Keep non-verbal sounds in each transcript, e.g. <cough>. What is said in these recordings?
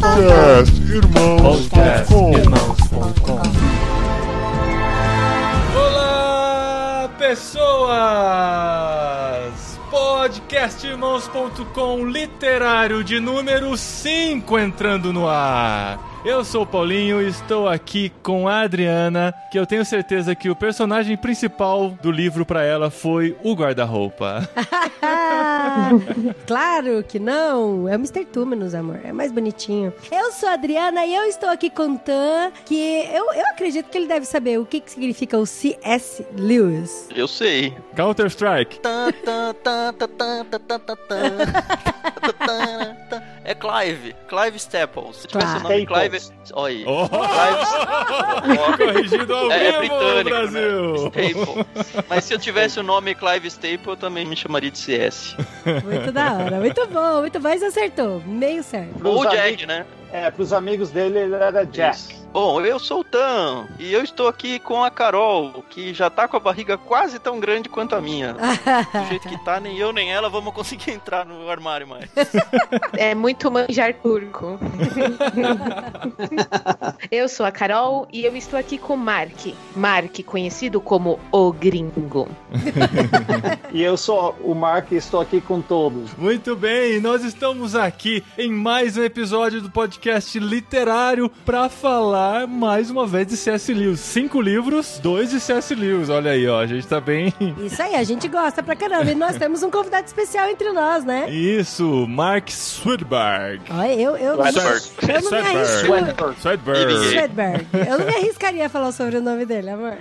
Podcast Irmãos.com Irmãos.com Olá, pessoas! Podcastirmãos.com literário de número 5 entrando no ar. Eu sou o Paulinho e estou aqui com a Adriana, que eu tenho certeza que o personagem principal do livro para ela foi o guarda-roupa. claro que não. É o Mr. Túmenos, amor. É mais bonitinho. Eu sou a Adriana e eu estou aqui com o Tan, que eu, eu acredito que ele deve saber o que, que significa o C.S. Lewis. Eu sei. Counter-Strike. É Clive. Clive Staples. Se tivesse o Clive. nome Clive... Olha aí. Oh. Clive... <laughs> Corrigido ao É, é vivo, britânico, Brasil! né? Staple. Mas se eu tivesse o nome Clive Staple, eu também me chamaria de CS. Muito da hora. Muito bom, muito bom. Mas acertou. Meio certo. Ou Jack, né? É, pros amigos dele ele era Jack. Isso. Bom, eu sou o Tan e eu estou aqui com a Carol, que já tá com a barriga quase tão grande quanto a minha. <laughs> Do jeito que tá, nem eu nem ela vamos conseguir <laughs> entrar no armário mais. É muito manjar turco. <laughs> eu sou a Carol e eu estou aqui com Mark. Mark, conhecido como o Gringo. E eu sou o Mark e estou aqui com todos. Muito bem, nós estamos aqui em mais um episódio do podcast literário para falar mais uma vez de C.S. Lewis. Cinco livros, dois de C.S. Lewis. Olha aí, ó, a gente tá bem. <laughs> Isso aí, a gente gosta pra caramba. E nós temos um convidado especial entre nós, né? Isso, Mark Swedberg. Olha, eu, eu, Swedberg. eu não me arrisco. Swedberg. Swedberg. Swedberg. Eu não me arriscaria a falar sobre o nome dele, amor.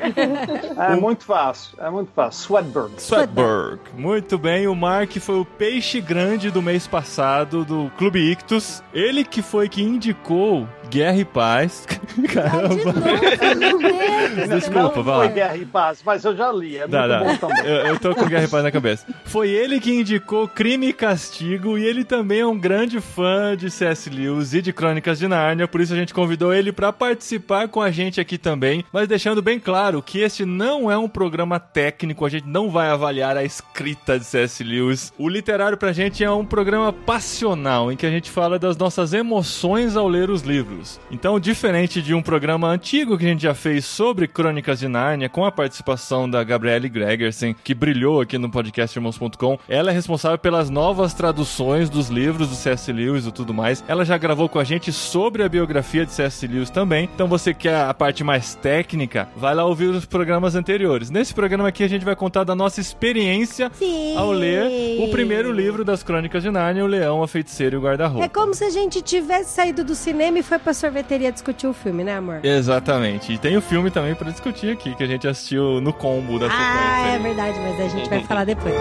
É muito fácil, é muito fácil. Swedberg. Swedberg. Muito bem, o Mark foi o peixe grande do mês passado do Clube Ictus. Ele que foi que indicou Guerra e Paz. <laughs> Ai, de Caramba. meu Deus. Desculpa, Não vai foi lá. Guerra e Paz, mas eu já li, é muito Dá, dá. bom também. Eu, eu tô com Guerra e Paz na cabeça. Foi ele que indicou Crime e Castigo e ele também é um grande fã de C.S. Lewis e de Crônicas de Nárnia, por isso a gente convidou ele pra participar com a gente aqui também, mas deixando bem claro que este não é um programa técnico, a gente não vai avaliar a escrita de C.S. Lewis. O literário pra gente é um programa passional, em que a gente fala das nossas emoções ao ler os livros. Então, diferente de um programa antigo que a gente já fez sobre Crônicas de Nárnia, com a participação da Gabrielle Gregersen, que brilhou aqui no podcast Irmãos.com, ela é responsável pelas novas traduções dos livros do C.S. Lewis e tudo mais. Ela já gravou com a gente sobre a biografia de C.S. Lewis também. Então, você quer a parte mais técnica, vai lá ouvir os programas anteriores. Nesse programa aqui, a gente vai contar da nossa experiência Sim. ao ler o primeiro livro das Crônicas de Nárnia, O Leão, a Feiticeira e o Guarda-Roupa. É como se a gente tivesse saído do cinema e foi pra sorveteria discutir o filme, né, amor? Exatamente. E tem o filme também pra discutir aqui, que a gente assistiu no combo da sequência. Ah, é verdade, mas a gente vai falar depois.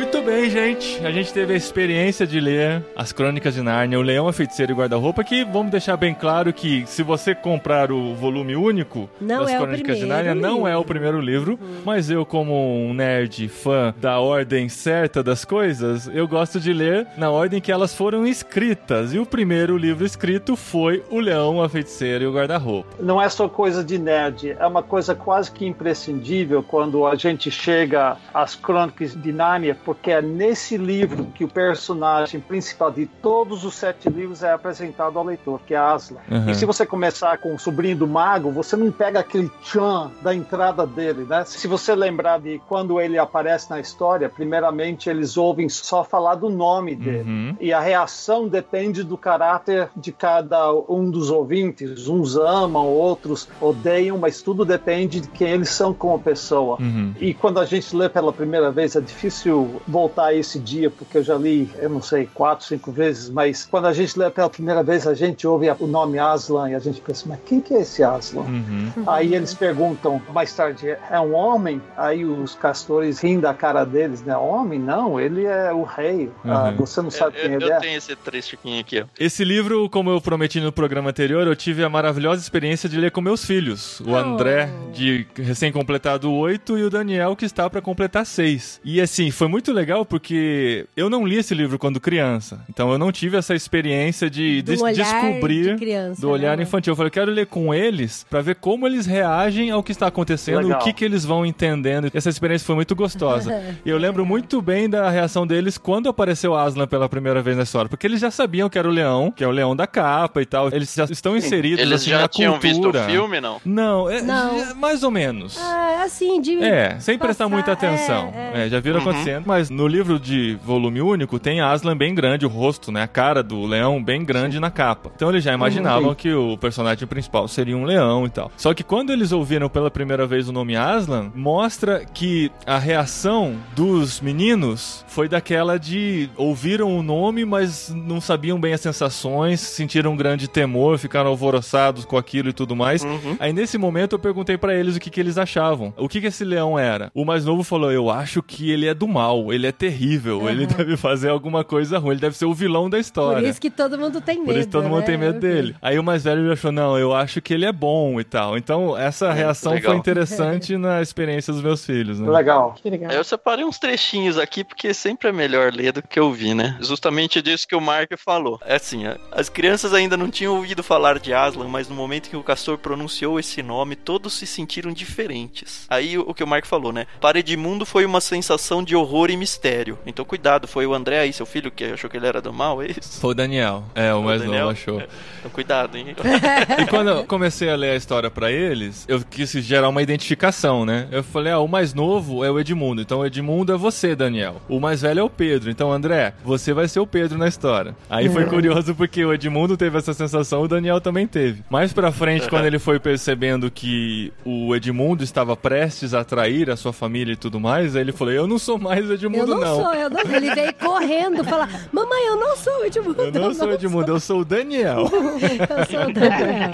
Muito bem, gente. A gente teve a experiência de ler as Crônicas de Nárnia, O Leão, a Feiticeira e o Guarda-Roupa, que vamos deixar bem claro que se você comprar o volume único Não das é Crônicas de Nárnia, não é o livro. primeiro livro, mas eu como um nerd fã da ordem certa das coisas, eu gosto de ler na ordem que elas foram escritas. E o primeiro livro escrito foi O Leão, a Feiticeira e o Guarda-Roupa. Não é só coisa de nerd, é uma coisa quase que imprescindível quando a gente chega às Crônicas de Nárnia, porque é nesse livro que o personagem principal de todos os sete livros é apresentado ao leitor, que é Aslan. Uhum. E se você começar com o sobrinho do mago, você não pega aquele tchan da entrada dele, né? Se você lembrar de quando ele aparece na história, primeiramente eles ouvem só falar do nome dele. Uhum. E a reação depende do caráter de cada um dos ouvintes. Uns amam, outros odeiam, mas tudo depende de quem eles são como pessoa. Uhum. E quando a gente lê pela primeira vez, é difícil voltar a esse dia, porque eu já li, eu não sei, quatro, cinco vezes, mas quando a gente lê pela primeira vez, a gente ouve o nome Aslan e a gente pensa, mas quem que é esse Aslan? Uhum. Aí eles perguntam mais tarde, é um homem? Aí os castores riem da cara deles, né? Homem? Não, ele é o rei. Ah, Uhum. você não sabe eu, quem eu, ele eu é? tenho esse trechiquinho aqui, ó. Esse livro, como eu prometi no programa anterior, eu tive a maravilhosa experiência de ler com meus filhos. O Oh. André, de recém-completado 8, e o Daniel, que está para completar 6. E assim, foi muito muito legal porque eu não li esse livro quando criança. Então eu não tive essa experiência de Do olhar descobrir de criança, do olhar né? infantil. Eu falei, eu quero ler com eles pra ver como eles reagem ao que está acontecendo, Legal. o que, que eles vão entendendo. Essa experiência foi muito gostosa. <laughs> e eu lembro muito bem da reação deles quando apareceu Aslan pela primeira vez na história. Porque eles já sabiam que era o leão, que é o leão da capa e tal. Eles já estão inseridos Eles assim, já na tinham visto o filme, não? Não, é, Não. mais ou menos. Ah, assim, de. É, sem prestar passar- muita atenção. é, É, já viram Uhum. acontecendo. Mas no livro de volume único tem Aslan bem grande, o rosto, né? A cara do leão bem grande na capa. Então eles já imaginavam que o personagem principal seria um leão e tal. Só que quando eles ouviram pela primeira vez o nome Aslan, mostra que a reação dos meninos foi daquela de ouviram o nome, mas não sabiam bem as sensações, sentiram um grande temor, ficaram alvoroçados com aquilo e tudo mais. Uhum. Aí nesse momento eu perguntei pra eles o que, que eles achavam. O que, que esse leão era? O mais novo falou: Eu acho que ele é do mal, ele é terrível, ele deve fazer alguma coisa ruim, ele deve ser o vilão da Por história. isso que todo mundo tem medo. Por isso todo mundo né? tem medo dele. Aí o mais velho já achou, não, eu acho que ele é bom e tal. Então, essa reação legal. foi interessante <laughs> na experiência dos meus filhos, né? Legal. Que legal. Eu separei uns trechinhos aqui porque sempre é melhor ler do que ouvir, né? Justamente disso que o Mark falou. É assim, as crianças ainda não tinham ouvido falar de Aslan, mas no momento que o castor pronunciou esse nome, todos se sentiram diferentes. Aí o o que o Mark falou, né? Para Edmundo foi uma sensação de horror e mistério. Então cuidado, foi o André aí, seu filho, que achou que ele era do mal, é isso? Foi o Daniel. É, o mais Daniel? novo achou. Então cuidado, hein? <laughs> E quando eu comecei a ler a história pra eles, eu quis gerar uma identificação, né? Eu falei, ah, o mais novo é o Edmundo, então o Edmundo é você, Daniel. O mais velho é o Pedro, então André, você vai ser o Pedro na história. Aí foi curioso porque o Edmundo teve essa sensação, o Daniel também teve. Mais pra frente, quando ele foi percebendo que o Edmundo estava prestes a trair a sua família e tudo mais, aí ele falou, eu não sou mais o Eu Edmundo, não, sou, eu não Ele veio <laughs> correndo falar: Mamãe, eu não sou o Edmundo. Eu não sou o Edmundo, eu sou o Daniel. <laughs> Eu sou o Daniel.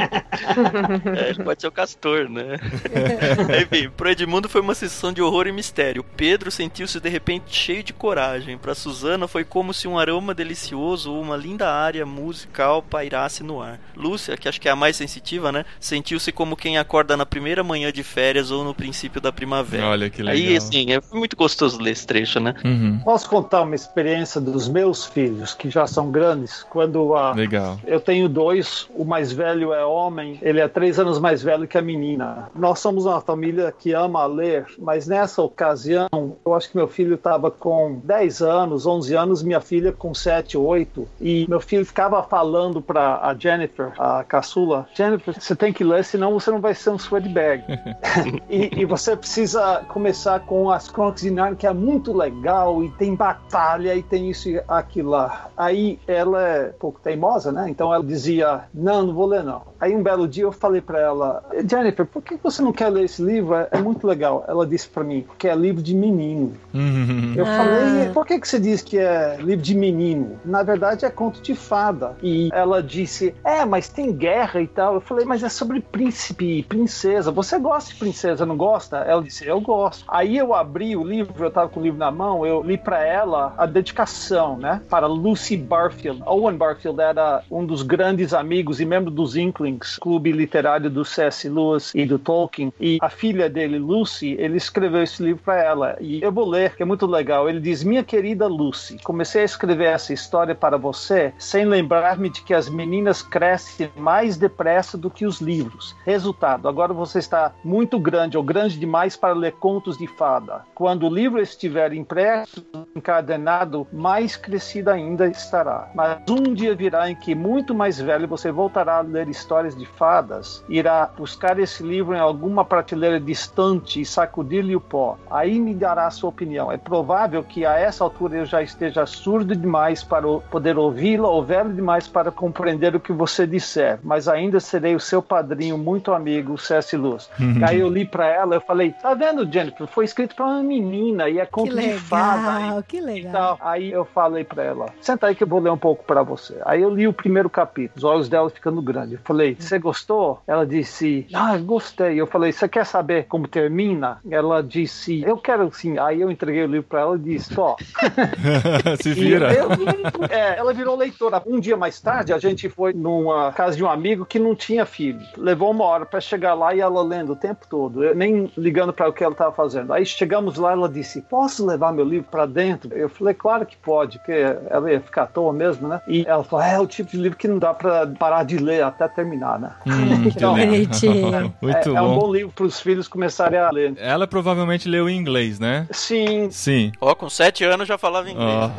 É, ele pode ser o castor, né? <laughs> Enfim, pro Edmundo foi uma sessão de horror e mistério. Pedro sentiu-se de repente cheio de coragem. Pra Susana foi como se um aroma delicioso ou uma linda área musical pairasse no ar. Lúcia, que acho que é a mais sensitiva, né? Sentiu-se como quem acorda na primeira manhã de férias ou no princípio da primavera. Olha que legal. Aí, assim, é muito gostoso ler esse trecho, né? Uhum, Posso contar uma experiência dos meus filhos, que já são grandes, quando a, legal. Eu tenho dois, o mais velho é homem, ele é três anos mais velho que a menina. Nós somos uma família que ama ler, mas nessa ocasião, eu acho que meu filho estava com 10 anos, 11 anos, minha filha com 7, 8, e meu filho ficava falando para a Jennifer, a caçula, Jennifer, você tem que ler, senão você não vai ser um sweatbag. <laughs> <laughs> e, e você precisa começar com as Crônicas de Narnia, que é muito legal, e tem batalha, e tem isso e aquilo lá. Aí ela é um pouco teimosa, né? Então ela dizia, não, não vou ler não. Aí um belo dia eu falei para ela, Jennifer, por que você não quer ler esse livro? É, é muito legal. Ela disse para mim, porque é livro de menino. Uhum. Eu Ah. falei, por que, que você diz que é livro de menino? Na verdade é conto de fada. E ela disse, é, mas tem guerra e tal. Eu falei, mas é sobre príncipe e princesa. Você gosta de princesa, não gosta? Ela disse, eu gosto. Aí eu abri o livro, eu tava com o livro na mão, eu li para ela a dedicação, né? Para Lucy Barfield. Owen Barfield era um dos grandes amigos e membro dos Inklings, clube literário do C.S. Lewis e do Tolkien. E a filha dele, Lucy, ele escreveu esse livro para ela. E eu vou ler, que é muito legal. Ele diz: Minha querida Lucy, comecei a escrever essa história para você sem lembrar-me de que as meninas crescem mais depressa do que os livros. Resultado: agora você está muito grande ou grande demais para ler contos de fada. Quando o livro estiver impresso, encadenado, mais crescido ainda estará. Mas um dia virá em que, muito mais velho, você voltará a ler histórias de fadas, irá buscar esse livro em alguma prateleira distante e sacudir-lhe o pó. Aí me dará a sua opinião. É provável que a essa altura eu já esteja surdo demais para poder ouvi-la ou velho demais para compreender o que você disser, mas ainda serei o seu padrinho muito amigo, C.S. Lewis. Aí eu li para ela, eu falei: Tá vendo, Jennifer? Foi escrito para uma menina e é fada. Legal, que legal. tal. Aí eu falei pra ela, senta aí que eu vou ler um pouco pra você. Aí eu li o primeiro capítulo, os olhos dela ficando grandes. Eu falei, você gostou? Ela disse, ah, gostei. Eu falei, você quer saber como termina? Ela disse, eu quero sim. Aí eu entreguei o livro pra ela e disse, ó. <laughs> Se vira. eu- é, ela virou leitora. Um dia mais tarde, a gente foi numa casa de um amigo que não tinha filho. Levou uma hora pra chegar lá e ela lendo o tempo todo, eu nem ligando para o que ela estava fazendo. Aí chegamos lá, ela disse: Posso levar meu livro para dentro? Eu falei, claro que pode, porque ela ia ficar à toa mesmo, né? E ela falou, é o tipo de livro que não dá pra parar de ler até terminar, né? Hum, <laughs> que Então, bonitinho. <laughs> Muito é, é um bom. bom livro para os filhos começarem a ler. Ela provavelmente leu em inglês, né? Sim, Sim. Ó, com sete anos já falava inglês. Ó.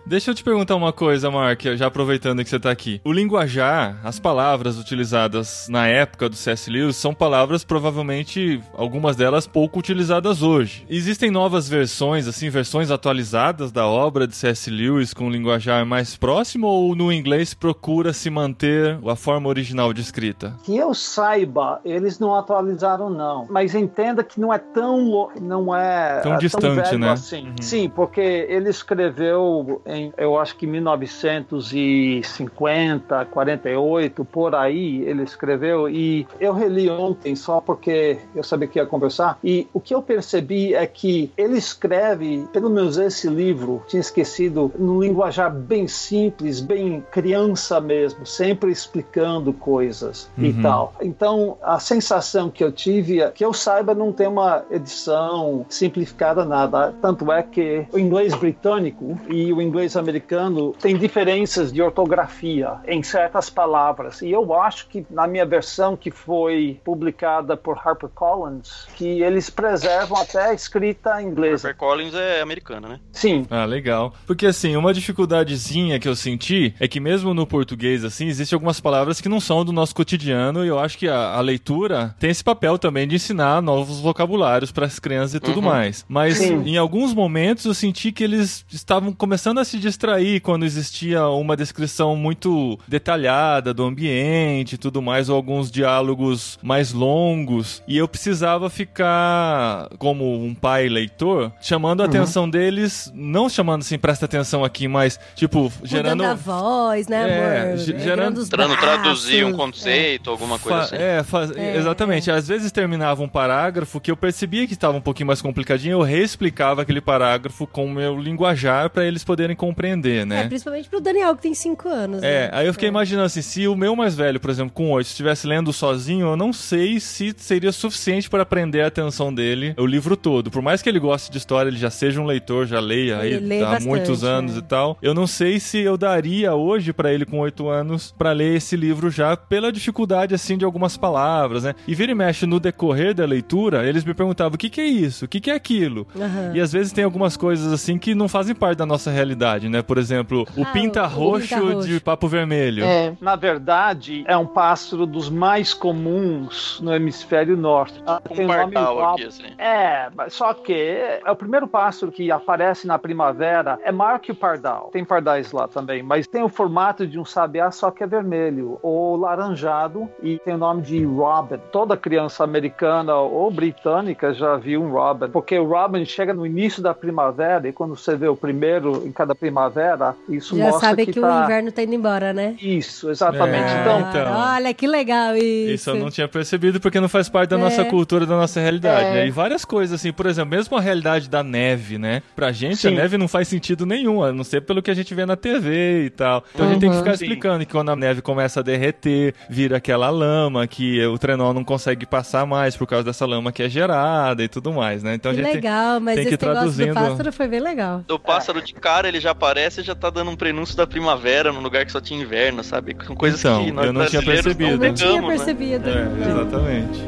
<laughs> Deixa eu te perguntar uma coisa, Mark, já aproveitando que você tá aqui. O linguajar, as palavras utilizadas na época do C.S. Lewis são palavras provavelmente, algumas delas pouco utilizadas hoje. Existem novas versões, assim, versões atualizadas da obra de C.S. Lewis com um linguajar mais próximo ou no inglês procura se manter a forma original de escrita? que eu saiba, eles não atualizaram não. Mas entenda que não é tão não é Tão é distante, velho né? assim. Sim, porque ele escreveu em, eu acho que 1950, 48, por aí ele escreveu e eu reli ontem só porque eu sabia que ia conversar e o que eu percebi é que ele escreve, pelo menos esse livro, tinha esquecido, num linguajar bem simples, bem criança mesmo, sempre explicando coisas e Uhum. tal. Então, a sensação que eu tive é que eu saiba não tem uma edição simplificada nada. Tanto é que o inglês britânico e o inglês americano têm diferenças de ortografia em certas palavras. E eu acho que na minha versão que foi publicada por HarperCollins, que eles preservam até a escrita inglesa. HarperCollins é americana, né? Sim, Ah, legal. Porque assim, uma dificuldadezinha que eu senti é que mesmo no português, assim, existem algumas palavras que não são do nosso cotidiano e eu acho que a, a leitura tem esse papel também de ensinar novos vocabulários para as crianças e tudo mais. Mas Sim. em alguns momentos eu senti que eles estavam começando a se distrair quando existia uma descrição muito detalhada do ambiente e tudo mais, ou alguns diálogos mais longos. E eu precisava ficar, como um pai leitor, chamando a atenção deles, não chamando assim, presta atenção aqui, mas tipo, gerando. Mudando a voz, né, É, amor? ge- Virando gerando- os traduzir um braços. conceito, alguma coisa Fa- assim. É, faz- É, exatamente. Às vezes terminava um parágrafo que eu percebia que estava um pouquinho mais complicadinho, eu reexplicava aquele parágrafo com o meu linguajar para eles poderem compreender, É, né? principalmente pro Daniel, que tem 5 anos. É, né? aí eu fiquei imaginando assim, se o meu mais velho, por exemplo, com 8, estivesse lendo sozinho, eu não sei se seria suficiente para prender a atenção dele o livro todo. Por mais que ele goste de história, ele já seja um leitor, já leia aí Ele lê há bastante, muitos anos é. e tal. Eu não sei se eu daria hoje para ele com 8 anos para ler esse livro já pela dificuldade assim de algumas palavras, né? E vira e mexe no decorrer da leitura, eles me perguntavam: "O que que é isso? O que que é aquilo?" Aham. E às vezes tem algumas coisas assim que não fazem parte da nossa realidade, né? Por exemplo, o Ah, pinta o roxo de papo vermelho. É. na verdade, é um pássaro dos mais comuns no hemisfério norte. Ah, Um pardal aqui, assim. É, só que é o primeiro pássaro que aparece na primavera é maior que o pardal. Tem pardais lá também, mas tem o formato de um sabiá, só que é vermelho ou laranjado e tem o nome de robin. Toda criança americana ou britânica já viu um robin, porque o robin chega no início da primavera e quando você vê o primeiro em cada primavera, isso Já mostra sabe que, que, tá... o inverno tá indo embora, né? Isso, exatamente. É, então, então. Olha que legal isso. Isso eu não tinha percebido porque não faz parte da É. nossa cultura, da nossa realidade. É. né? E várias coisas, assim, por exemplo, mesmo a realidade da neve, né? Pra gente, Sim. a neve não faz sentido nenhum, a não ser pelo que a gente vê na TV e tal. Então a gente tem que Uhum. ficar Sim. explicando que quando a neve começa a derreter, vira aquela lama que o trenó não consegue passar mais por causa dessa lama que é gerada e tudo mais, né? Então Que a gente legal, mas tem que esse ir negócio do traduzindo. pássaro foi bem legal. O pássaro de cara, ele já aparece e já tá dando um prenúncio da primavera num lugar que só tinha inverno, sabe? Com coisas Então, que nós eu não tinha percebido. Eu não não tinha né? percebido. É, não. exatamente.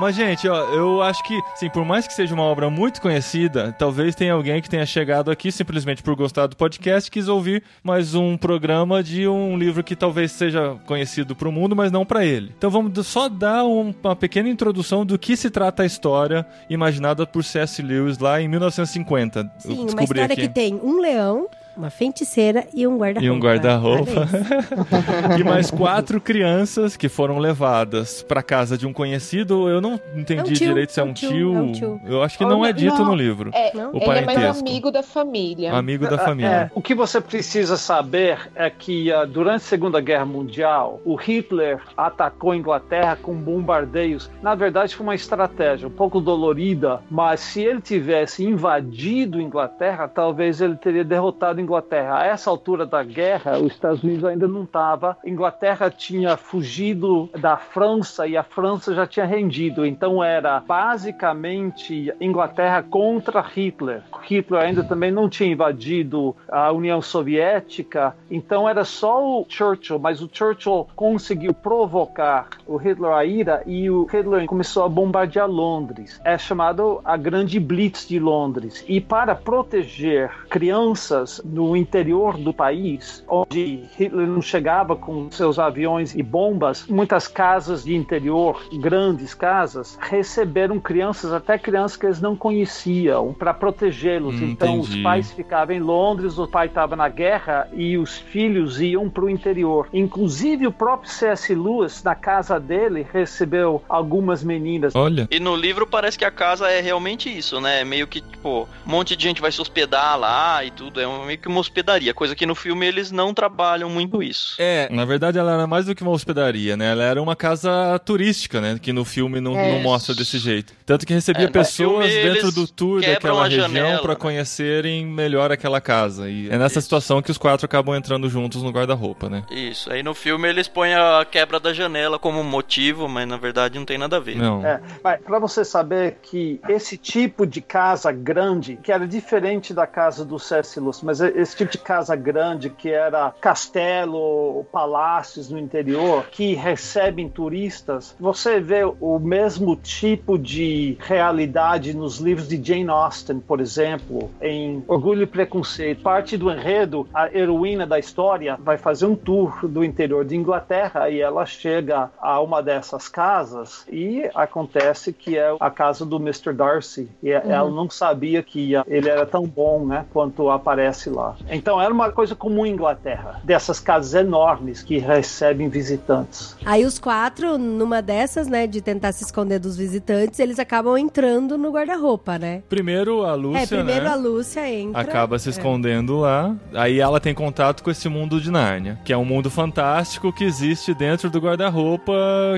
Mas, gente, ó, eu acho que, sim, por mais que seja uma obra muito conhecida, talvez tenha alguém que tenha chegado aqui simplesmente por gostar do podcast e quis ouvir mais um programa de um livro que talvez seja conhecido pro mundo, mas não pra ele. Então vamos só dar um- uma pequena introdução do que se trata a história imaginada por C.S. Lewis lá em 1950. Eu Sim, uma história aqui. que tem um leão, uma feiticeira e um guarda-roupa. E um guarda-roupa. <laughs> E mais quatro crianças que foram levadas pra casa de um conhecido. Eu não entendi É um tio, direito se é é um um tio. tio, é um tio. Eu acho que não Olha, é dito não. no livro. É, Não? O ele é mais amigo da família. Amigo da É, família. o que você precisa saber é que ah, durante a Segunda Guerra Mundial, o Hitler atacou a Inglaterra com bombardeios. Na verdade, foi uma estratégia um pouco dolorida, mas se ele tivesse invadido a Inglaterra, talvez ele teria derrotado a Inglaterra. A essa altura da guerra, os Estados Unidos ainda não estava. Inglaterra tinha fugido da França e a França já tinha rendido. Então era basicamente Inglaterra contra Hitler. Hitler ainda também não tinha invadido a União Soviética. Então era só o Churchill, mas o Churchill conseguiu provocar o Hitler a ira e o Hitler começou a bombardear Londres. É chamado a Grande Blitz de Londres. E para proteger crianças no interior do país, onde Hitler não chegava com seus aviões e bombas, muitas casas de interior, grandes casas, receberam crianças, até crianças que eles não conheciam, para protegê-los. Hum, então os entendi. pais ficavam em Londres, o pai estava na guerra e os filhos iam para o interior. Inclusive o próprio C.S. Lewis, na casa dele, recebeu algumas meninas. Olha. E no livro parece que a casa é realmente isso, né? É Meio que, tipo, um monte de gente vai se hospedar lá e tudo. É um- meio que uma hospedaria. Coisa que no filme eles não trabalham muito isso. É, na verdade ela era mais do que uma hospedaria, né? Ela era uma casa turística, né? Que no filme não, É. não mostra desse jeito. Tanto que recebia É, pessoas filme dentro do tour daquela região pra né? conhecerem melhor aquela casa. E é nessa Isso. situação que os quatro acabam entrando juntos no guarda-roupa, né? Isso. Aí no filme eles põem a quebra da janela como motivo, mas na verdade não tem nada a ver. Não. É, para você saber que esse tipo de casa grande, que era diferente da casa do C.S. Lewis, mas esse tipo de casa grande que era castelo, palácios no interior, que recebem turistas, você vê o mesmo tipo de realidade nos livros de Jane Austen, por exemplo, em Orgulho e Preconceito. Parte do enredo, a heroína da história vai fazer um tour do interior de Inglaterra e ela chega a uma dessas casas e acontece que é a casa do Mr. Darcy. E ela não sabia que ele era tão bom, né, quanto aparece lá. Então era uma coisa comum em Inglaterra, dessas casas enormes que recebem visitantes. Aí os quatro, numa dessas, né, de tentar se esconder dos visitantes, eles acabam entrando no guarda-roupa, né? Primeiro a Lúcia, é, primeiro né? a Lúcia entra. Acaba se É. escondendo lá. Aí ela tem contato com esse mundo de Nárnia, que é um mundo fantástico que existe dentro do guarda-roupa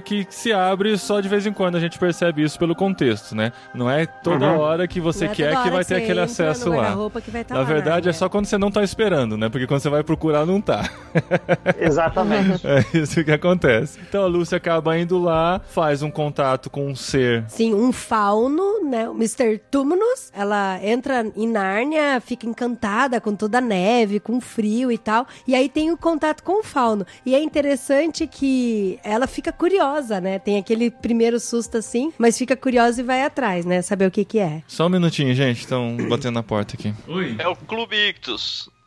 que se abre só de vez em quando. A gente percebe isso pelo contexto, né? Não é toda Uhum. hora que você Não é quer toda que vai ter você aquele acesso lá. que tá Na lá, verdade, né? é só quando você não tá esperando, né? Porque quando você vai procurar, não tá. <laughs> Exatamente. É isso que acontece. Então a Lúcia acaba indo lá, faz um contato com um ser. Sim, um fauno, né? O Mr. Tumnus. Ela entra em Nárnia, fica encantada com toda a neve, com frio e tal. E aí tem o contato com o fauno. E é interessante que ela fica curiosa, né? Tem aquele primeiro susto assim, mas fica curiosa e vai atrás, né? Saber o que que é. Só um minutinho, gente. Estão batendo na porta aqui. Oi. É o Clube Ictus.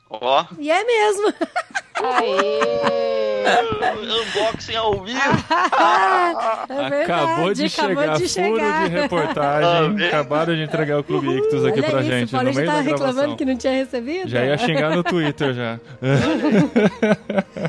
Ó, E é mesmo. Aê! <laughs> unboxing ao vivo. é verdade, Acabou de acabou chegar, de furo chegar. de reportagem. Ah, Acabaram de entregar o Clube Ictus aqui Olha pra isso, gente no Paulo já meio da tava reclamando que não tinha recebido. Já ia xingar no Twitter já. <laughs>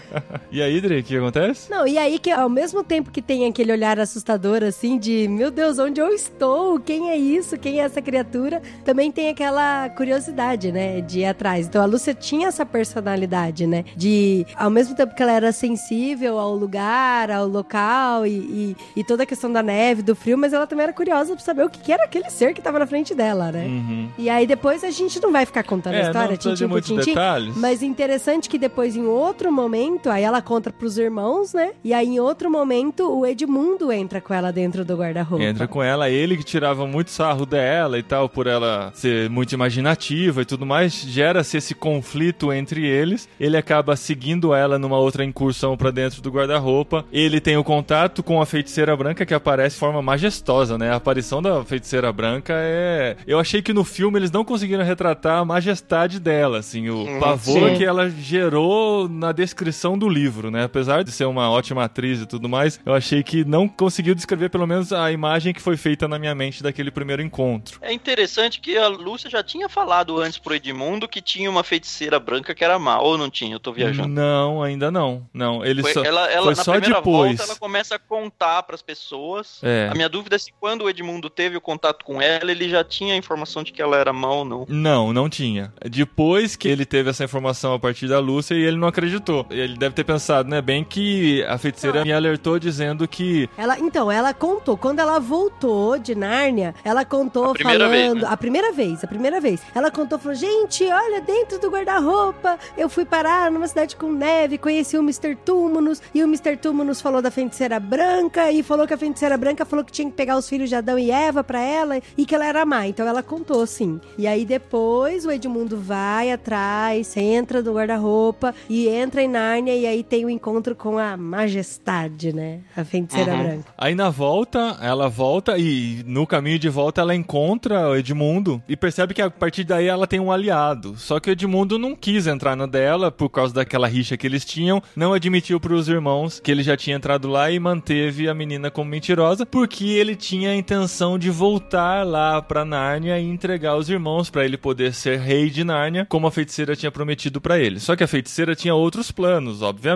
e aí, Dri, o que acontece? Não, e aí que ao mesmo tempo que tem aquele olhar assustador assim de meu Deus, onde eu estou? Quem é isso? Quem é essa criatura? Também tem aquela curiosidade, né, de ir atrás. Então a Lúcia tinha essa personalidade, né, de ao mesmo tempo que ela era sensível ao lugar, ao local e, e, e toda a questão da neve, do frio, mas ela também era curiosa pra saber o que que era aquele ser que tava na frente dela, né? Uhum. E aí depois a gente não vai ficar contando a É, não história, de tintim por muitos tintim. detalhes. Mas interessante que depois, em outro momento, aí ela conta pros irmãos, né? E aí, em outro momento, o Edmundo entra com ela dentro do guarda-roupa. Entra com ela, ele que tirava muito sarro dela e tal, por ela ser muito imaginativa e tudo mais, gera-se esse conflito entre eles. Ele acaba seguindo ela numa outra incursão pra dentro do guarda-roupa. Ele tem o contato com a feiticeira branca que aparece de forma majestosa, né? A aparição da feiticeira branca é. Eu achei que no filme eles não conseguiram retratar a majestade dela, assim, o Hum, pavor sim. que ela gerou na descrição do livro, né? Apesar de ser uma ótima atriz e tudo mais, eu achei que não conseguiu descrever pelo menos a imagem que foi feita na minha mente daquele primeiro encontro. É interessante que a Lúcia já tinha falado antes pro Edmundo que tinha uma feiticeira branca que era má. Ou não tinha? Eu tô viajando. Não, ainda não. Não, ele Foi, só ela, ela foi na só primeira depois. volta ela começa a contar pras pessoas. É. A minha dúvida é se quando o Edmundo teve o contato com ela, ele já tinha a informação de que ela era má ou não. Não, não tinha. Depois que ele teve essa informação a partir da Lúcia e ele não acreditou. Ele deve ter pensado, né, bem que a feiticeira me alertou dizendo que Ela, então, ela contou, quando ela voltou de Nárnia, ela contou A falando. vez, né? A primeira vez, a primeira vez. Ela contou, falou: gente, olha, dentro do guarda-roupa, eu fui parar numa cidade com neve, conheci o Mr. Túmulos, e o Mr. Túmulos falou da feiticeira branca, e falou que a feiticeira branca falou que tinha que pegar os filhos de Adão e Eva pra ela, e que ela era má. Então ela contou, sim. E aí depois o Edmundo vai atrás, entra do guarda-roupa, e entra em Nárnia, e aí tem o encontro com a majestade, né? A feiticeira Uhum. branca. Aí na volta, ela volta e no caminho de volta ela encontra o Edmundo e percebe que a partir daí ela tem um aliado. Só que o Edmundo não quis entrar na dela por causa daquela rixa que eles tinham, não admitiu pros irmãos que ele já tinha entrado lá e manteve a menina como mentirosa, porque ele tinha a intenção de voltar lá pra Nárnia e entregar os irmãos pra ele poder ser rei de Nárnia, como a feiticeira tinha prometido pra ele. Só que a feiticeira tinha outros planos, obviamente,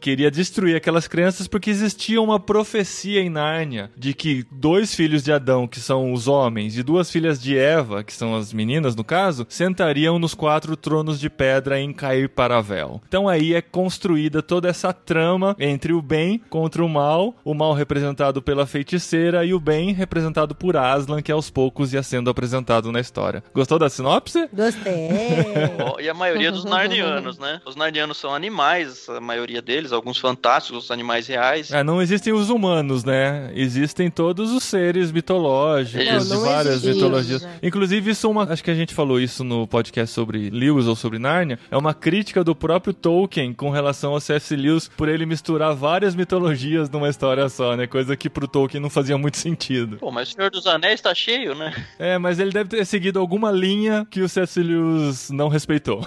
queria destruir aquelas crianças porque existia uma profecia em Nárnia de que dois filhos de Adão, que são os homens, e duas filhas de Eva, que são as meninas no caso, sentariam nos quatro tronos de pedra em Cair Paravel. Então aí é construída toda essa trama entre o bem contra o mal, o mal representado pela feiticeira e o bem representado por Aslan, que aos poucos ia sendo apresentado na história. Gostou da sinopse? Gostei. <laughs> E a maioria dos narnianos, né? Os narnianos são animais, a maioria deles, alguns fantásticos, os animais reais. É, não existem os humanos, né? Existem todos os seres mitológicos Não, não de várias existe. mitologias. Inclusive, isso é uma. Acho que a gente falou isso no podcast sobre Lewis ou sobre Nárnia. É uma crítica do próprio Tolkien com relação ao C.S. Lewis por ele misturar várias mitologias numa história só, né? Coisa que pro Tolkien não fazia muito sentido. Pô, mas o Senhor dos Anéis tá cheio, né? É, mas ele deve ter seguido alguma linha que o C.S. Lewis não respeitou.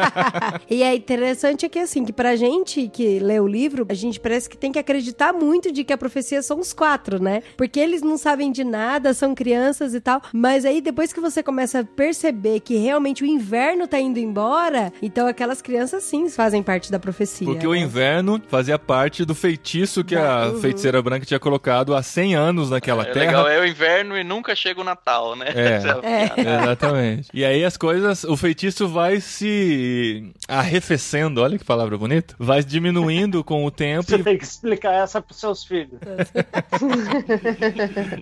<laughs> e é interessante que assim, que pra gente que lê o livro, a gente parece que tem que acreditar muito de que a profecia são os quatro, né? Porque eles não sabem de nada, são crianças e tal. Mas aí depois que você começa a perceber que realmente o inverno tá indo embora, então aquelas crianças sim fazem parte da profecia. Porque o né? inverno fazia parte do feitiço que a Uhum. feiticeira branca tinha colocado há 100 anos naquela é terra. legal, é o inverno e nunca chega o Natal, né? É. <laughs> É. piada. Exatamente. E aí as coisas, o feitiço vai se arrefecendo, olha que palavra bonita, vai diminuindo com o tempo Você e tem que explicar essa para seus filhos. <laughs>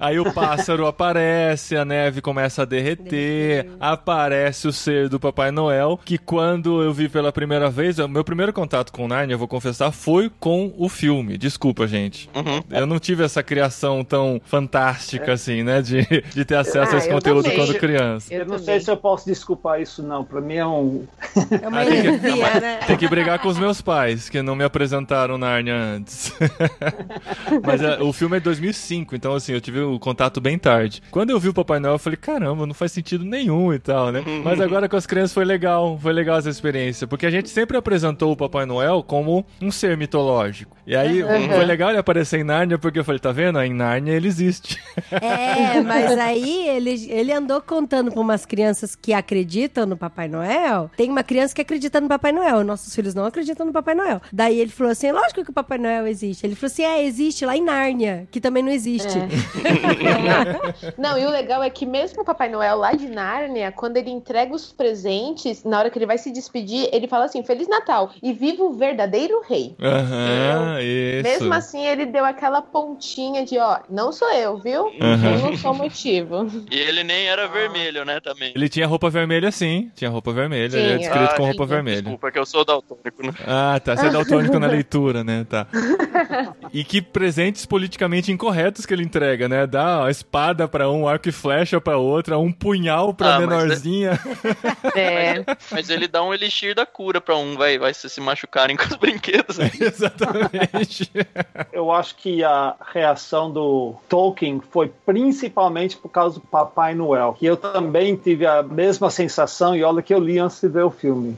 aí o pássaro aparece, a neve começa a derreter, aparece o ser do Papai Noel, que quando eu vi pela primeira vez, o meu primeiro contato com Narnia, eu vou confessar, foi com o filme. Desculpa, gente. Uhum. Eu não tive essa criação tão fantástica assim, né, de, de ter acesso a Ah, esse eu conteúdo também. quando criança. Eu, Eu não também. sei se eu posso desculpar isso, não. Para mim é um. É uma Ah, tem que- heresia, né? Tem que brigar com os meus pais, que não me apresentaram Narnia antes. <laughs> Mas é, o filme é de 2005, então assim, eu tive o contato bem tarde. Quando eu vi o Papai Noel, eu falei, caramba, não faz sentido nenhum e tal, né? <laughs> Mas agora com as crianças foi legal, foi legal essa experiência, porque a gente sempre apresentou o Papai Noel como um ser mitológico. E aí foi legal ele aparecer em Nárnia, porque eu falei, tá vendo? Em Nárnia ele existe. <laughs> É, mas aí ele, ele andou contando com umas crianças que acreditam no Papai Noel. Tem uma criança que acredita no Papai Noel. Nossos filhos não acreditam no Papai Noel. Daí ele falou assim: lógico que o Papai Noel existe. Ele falou assim: é, existe lá em Nárnia, que também não existe. <laughs> Não, e o legal é que mesmo o Papai Noel lá de Nárnia, quando ele entrega os presentes, na hora que ele vai se despedir, ele fala assim: Feliz Natal e viva o verdadeiro rei. Aham, isso. Mesmo assim, ele deu aquela pontinha de, ó, não sou eu, viu? Uhum. Eu não sou motivo. E ele nem era vermelho, né, também. Ele tinha roupa vermelha sim, tinha roupa vermelha, ele é descrito com Ah, roupa tinha. vermelha. Desculpa, que eu sou daltônico, né? Ah, tá. Você é daltônico na <laughs> leitura, né? Tá. E que presentes politicamente incorretos que ele entrega, né? Dá a espada pra um, arco e flecha pra outra, um punhal pra Ah, mas <laughs> é- menorzinha. É. Mas ele dá um elixir da cura pra um, vai, vai se, se machucarem <laughs> com os brinquedos. Exatamente. Eu acho que a reação do Tolkien foi principalmente por causa do Papai Noel. Que eu também tive a mesma sensação, e olha que eu li antes de ver o filme.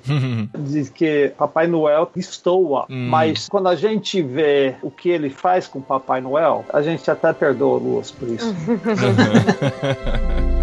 Diz que Papai Noel destoa, Hum. mas quando a gente vê o que ele faz com Papai Noel, a gente até perdoa o Luas por isso. <laughs> <laughs>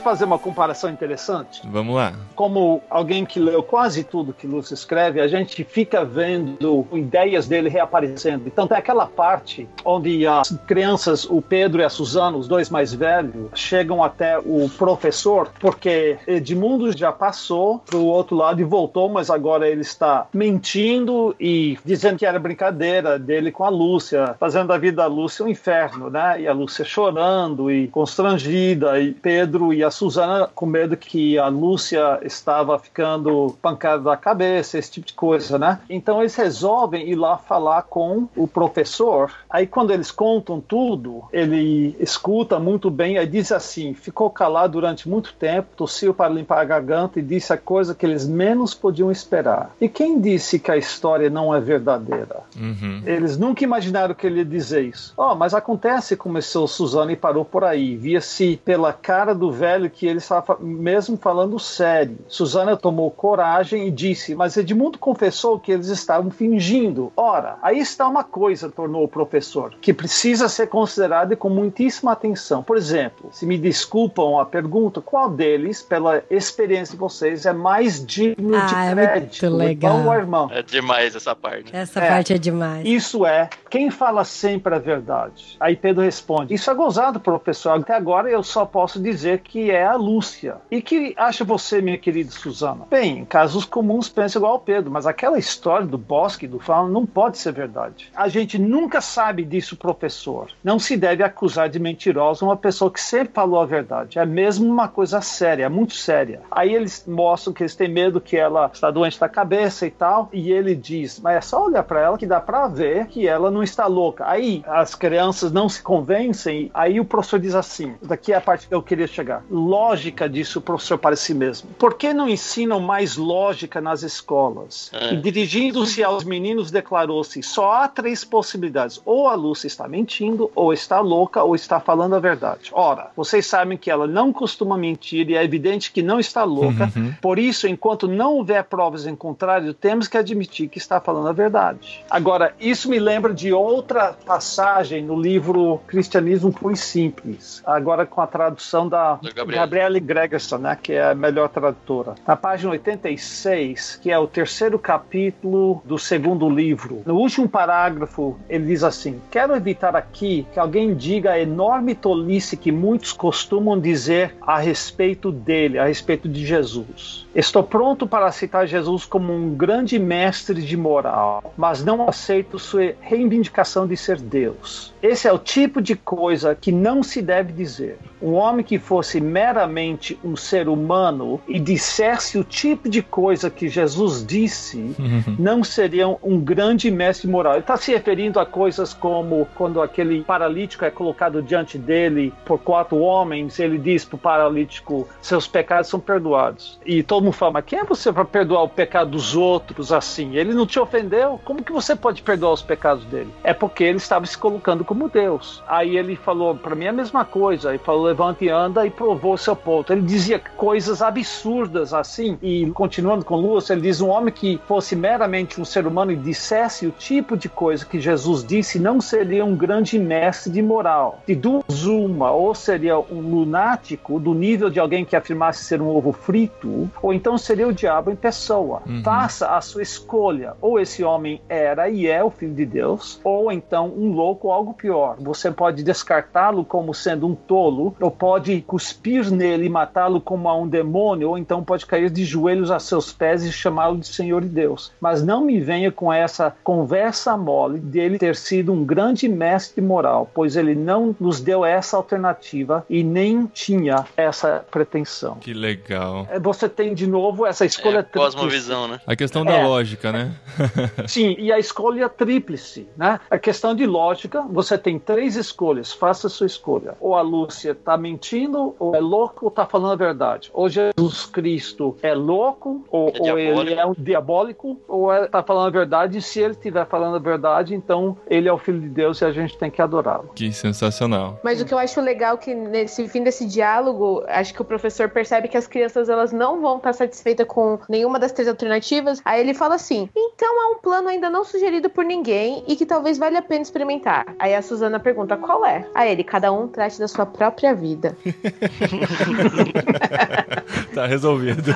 posso fazer uma comparação interessante? Vamos lá. Como alguém que leu quase tudo que Lúcio escreve, a gente fica vendo ideias dele reaparecendo. Então tem aquela parte onde as crianças, o Pedro e a Suzana, os dois mais velhos, chegam até o professor, porque Edmundo já passou para o outro lado e voltou, mas agora ele está mentindo e dizendo que era brincadeira dele com a Lúcia, fazendo da vida da Lúcia um inferno, né? E a Lúcia chorando e constrangida, e Pedro e a Suzana com medo que a Lúcia estava ficando pancada da cabeça, esse tipo de coisa, né? Então eles resolvem ir lá falar com o professor. Aí quando eles contam tudo, ele escuta muito bem e diz assim: ficou calado durante muito tempo, tossiu para limpar a garganta e disse a coisa que eles menos podiam esperar. E quem disse que a história não é verdadeira? Uhum. Eles nunca imaginaram que ele ia dizer isso. Oh, mas acontece, começou Suzana e parou por aí. Via-se pela cara do velho que ele estava mesmo falando sério. Suzana tomou coragem e disse: Mas Edmundo confessou que eles estavam fingindo. Ora, aí está uma coisa, tornou o professor, que precisa ser considerada com muitíssima atenção. Por exemplo, se me desculpam a pergunta, qual deles, pela experiência de vocês, é mais digno Ah, de é crédito? muito o legal. irmão ou a irmã? É demais essa parte. Essa É. parte é demais. Isso é, quem fala sempre a verdade? Aí Pedro responde: Isso é gozado, professor. Até agora eu só posso dizer que é a Lúcia. E que acha você, minha querida Suzana? Bem, em casos comuns pensa igual ao Pedro, mas aquela história do bosque do fauno não pode ser verdade. A gente nunca sabe disso, professor. Não se deve acusar de mentirosa uma pessoa que sempre falou a verdade. É mesmo uma coisa séria, é muito séria. Aí eles mostram que eles têm medo que ela está doente da cabeça e tal, e ele diz: Mas é só olhar para ela que dá para ver que ela não está louca. Aí as crianças não se convencem, aí o professor diz assim: daqui é a parte que eu queria chegar. Lógica disse o professor para si mesmo. Por que não ensinam mais lógica nas escolas? É. E dirigindo-se aos meninos, declarou-se: só há três possibilidades. Ou a Lúcia está mentindo, ou está louca, ou está falando a verdade. Ora, vocês sabem que ela não costuma mentir e é evidente que não está louca. Uhum. Por isso, enquanto não houver provas em contrário, temos que admitir que está falando a verdade. Agora, isso me lembra de outra passagem no livro Cristianismo Puro e Simples, agora com a tradução da Gabriele Gregerson, né, que é a melhor tradutora. Na página 86, que é o terceiro capítulo do segundo livro, no último parágrafo, ele diz assim: Quero evitar aqui que alguém diga a enorme tolice que muitos costumam dizer a respeito dele, a respeito de Jesus. Estou pronto para citar Jesus como um grande mestre de moral, mas não aceito sua reivindicação de ser Deus. Esse é o tipo de coisa que não se deve dizer. Um homem que fosse meramente um ser humano e dissesse o tipo de coisa que Jesus disse, não seria um grande mestre moral. Ele está se referindo a coisas como quando aquele paralítico é colocado diante dele por quatro homens, ele diz para o paralítico: seus pecados são perdoados. E todo mundo fala: mas quem é você para perdoar o pecado dos outros assim? Ele não te ofendeu? Como que você pode perdoar os pecados dele? É porque ele estava se colocando como Deus. Aí ele falou: para mim é a mesma coisa. Ele falou: levante e anda e provou seu ponto. Ele dizia coisas absurdas assim. E continuando com Lúcio, ele diz: um homem que fosse meramente um ser humano e dissesse o tipo de coisa que Jesus disse, não seria um grande mestre de moral. De duas, uma, ou seria um lunático do nível de alguém que afirmasse ser um ovo frito, ou então seria o diabo em pessoa. Uhum. Faça a sua escolha. Ou esse homem era e é o filho de Deus, ou então um louco ou algo pior. Você pode descartá-lo como sendo um tolo, ou pode cuspir nele e matá-lo como a um demônio, ou então pode cair de joelhos a seus pés e chamá-lo de Senhor e Deus. Mas não me venha com essa conversa mole dele ter sido um grande mestre moral, pois ele não nos deu essa alternativa e nem tinha essa pretensão. Que legal. É, Você tem de novo essa escolha É, tríplice. cosmovisão, né? A questão da É. lógica, né? <laughs> Sim, e a escolha tríplice, né? A questão de lógica, você tem três escolhas, faça a sua escolha. Ou a Lúcia tá mentindo, ou é louco, ou tá falando a verdade. Ou Jesus Cristo é louco, ou, É ou ele é um diabólico, ou é, tá falando a verdade, e se ele estiver falando a verdade, então ele é o Filho de Deus e a gente tem que adorá-lo. Que sensacional. Mas o que eu acho legal é que nesse fim desse diálogo, acho que o professor percebe que as crianças elas não vão estar satisfeitas com nenhuma das três alternativas. Aí ele fala assim: então há um plano ainda não sugerido por ninguém e que talvez valha a pena experimentar. Aí a Suzana pergunta: qual é? Aí ele: cada um trate da sua própria vida. <laughs> Tá resolvido.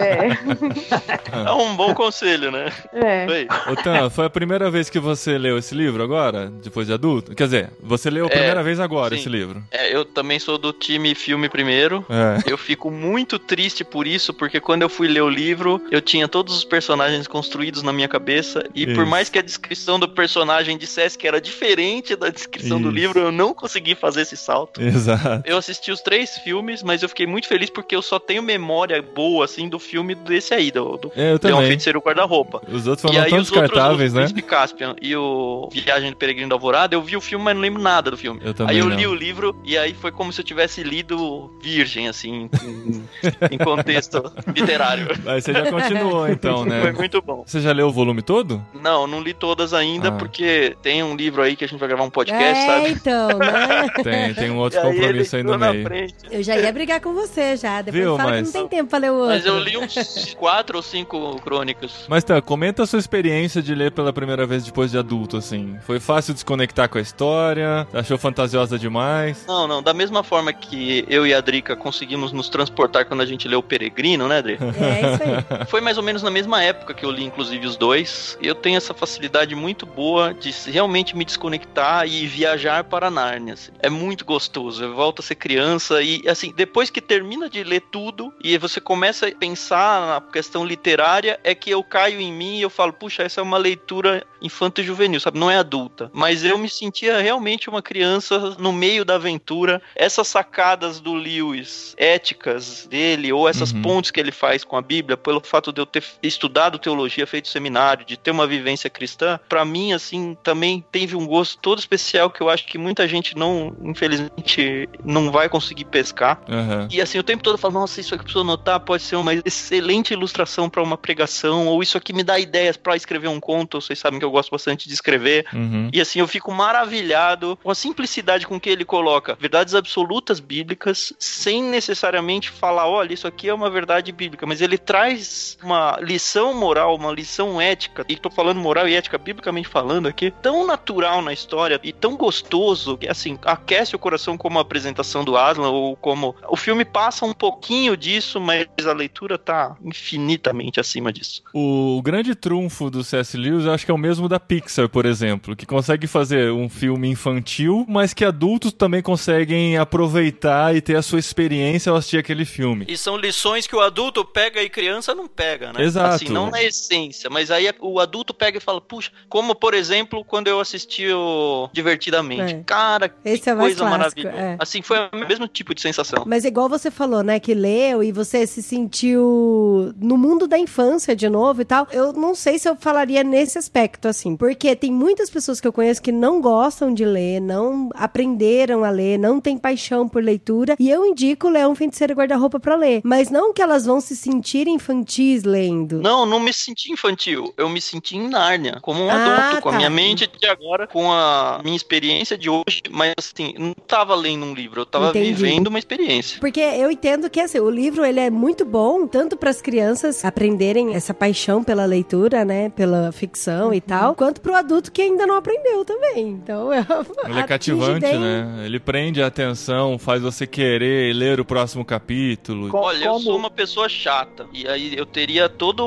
É. É um bom conselho, né? É. Foi. Ô, Tan, foi a primeira vez que você leu esse livro agora? Depois de adulto? Quer dizer, você leu a É, primeira vez agora sim. esse livro. É, eu também sou do time filme primeiro. É. Eu fico muito triste por isso, porque quando eu fui ler o livro, eu tinha todos os personagens construídos na minha cabeça, e por Isso. mais que a descrição do personagem dissesse que era diferente da descrição do Isso. livro, eu não consegui fazer esse salto. Exato. Eu assisti os três filmes, mas eu fiquei muito feliz porque eu só tenho memória boa, assim, do filme desse aí, do, do É, eu Leão. Feiticeiro Guarda-Roupa. Os outros E foram aí tão os outros, descartáveis, o né? Príncipe Caspian e o Viagem do Peregrino da Alvorada, eu vi o filme, mas não lembro nada do filme. Eu também aí eu não. li o livro e aí foi como se eu tivesse lido virgem, assim, em, em contexto <laughs> literário. Aí você já continuou, então, Foi né? muito bom. Você já leu o volume todo? Não, não li todas ainda, Ah. porque tem um livro aí que a gente vai gravar um podcast, é, sabe? então, né? <laughs> Tem, tem um E outro aí compromisso aí no meio. frente. Eu já ia brigar com você já. Depois Viu, fala mas- que não tem tempo pra ler o outro. Mas eu li uns quatro ou cinco crônicas. Mas tá, comenta a sua experiência de ler pela primeira vez depois de adulto, assim. Foi fácil desconectar com a história? Achou fantasiosa demais? Não, não, da mesma forma que eu e a Drica conseguimos nos transportar quando a gente leu o Peregrino, né, Dri? <laughs> É isso aí. Foi mais ou menos na mesma época que eu li, inclusive, os dois. Eu tenho essa facilidade muito boa de realmente me desconectar e viajar para Nárnia. assim. É muito gostoso. Eu volto a ser criança e, assim, depois que termina de ler tudo e você começa a pensar na questão literária, é que eu caio em mim e eu falo, puxa, essa é uma leitura infanto juvenil, sabe? Não é adulta. Mas eu me sentia realmente uma criança no meio da aventura. Essas sacadas do Lewis, éticas dele, ou essas Uhum. pontes que ele faz com a Bíblia, pelo fato de eu ter estudado teologia, feito seminário, de ter uma vivência cristã, pra mim, assim, também teve um gosto todo especial que eu acho que muita gente não, infelizmente, não vai conseguir pescar. Aham. E assim, o tempo todo eu falo, nossa, isso aqui preciso anotar, pode ser uma excelente ilustração pra uma pregação, ou isso aqui me dá ideias pra escrever um conto, vocês sabem que eu gosto bastante de escrever. Uhum. E assim, eu fico maravilhado com a simplicidade com que ele coloca verdades absolutas bíblicas, sem necessariamente falar, olha, isso aqui é uma verdade bíblica, mas ele traz uma lição moral, uma lição ética, e tô falando moral e ética biblicamente falando aqui, tão natural na história e tão gostoso, que assim, aquece o coração como a apresentação do Aslan, ou como. O filme passa um pouquinho disso, mas a leitura tá infinitamente acima disso. O grande trunfo do C.S. Lewis eu acho que é o mesmo da Pixar, por exemplo, que consegue fazer um filme infantil, mas que adultos também conseguem aproveitar e ter a sua experiência ao assistir aquele filme. E são lições que o adulto pega e criança não pega, né? Exato. Assim, não na essência, mas aí o adulto pega e fala, puxa, como por exemplo, quando eu assisti o Divertidamente. É. Cara, Esse que é coisa clássico, maravilhosa. é. Assim, foi o mesmo tipo de sensação. Mas igual você falou, né, que leu e você se sentiu no mundo da infância de novo e tal, eu não sei se eu falaria nesse aspecto, assim, porque tem muitas pessoas que eu conheço que não gostam de ler, não aprenderam a ler, não têm paixão por leitura, e eu indico Leão Feiticeiro e Guarda-Roupa pra ler, mas não que elas vão se sentir infantis lendo. Não, não me senti infantil. Eu me senti em Nárnia, como um Ah, adulto, com a tá. minha mente de agora, com a minha experiência de hoje. Mas assim, não tava lendo um livro, eu tava Entendi. vivendo uma experiência. Porque eu entendo que assim, o livro ele é muito bom, tanto para as crianças aprenderem essa paixão pela leitura, né, pela ficção e tal, quanto pro adulto que ainda não aprendeu também. Então, eu <laughs> Ele é cativante, bem- né? Ele prende a atenção, faz você querer ler o próximo capítulo. Co- Olha, eu como- sou uma pessoa chata. E aí eu teria toda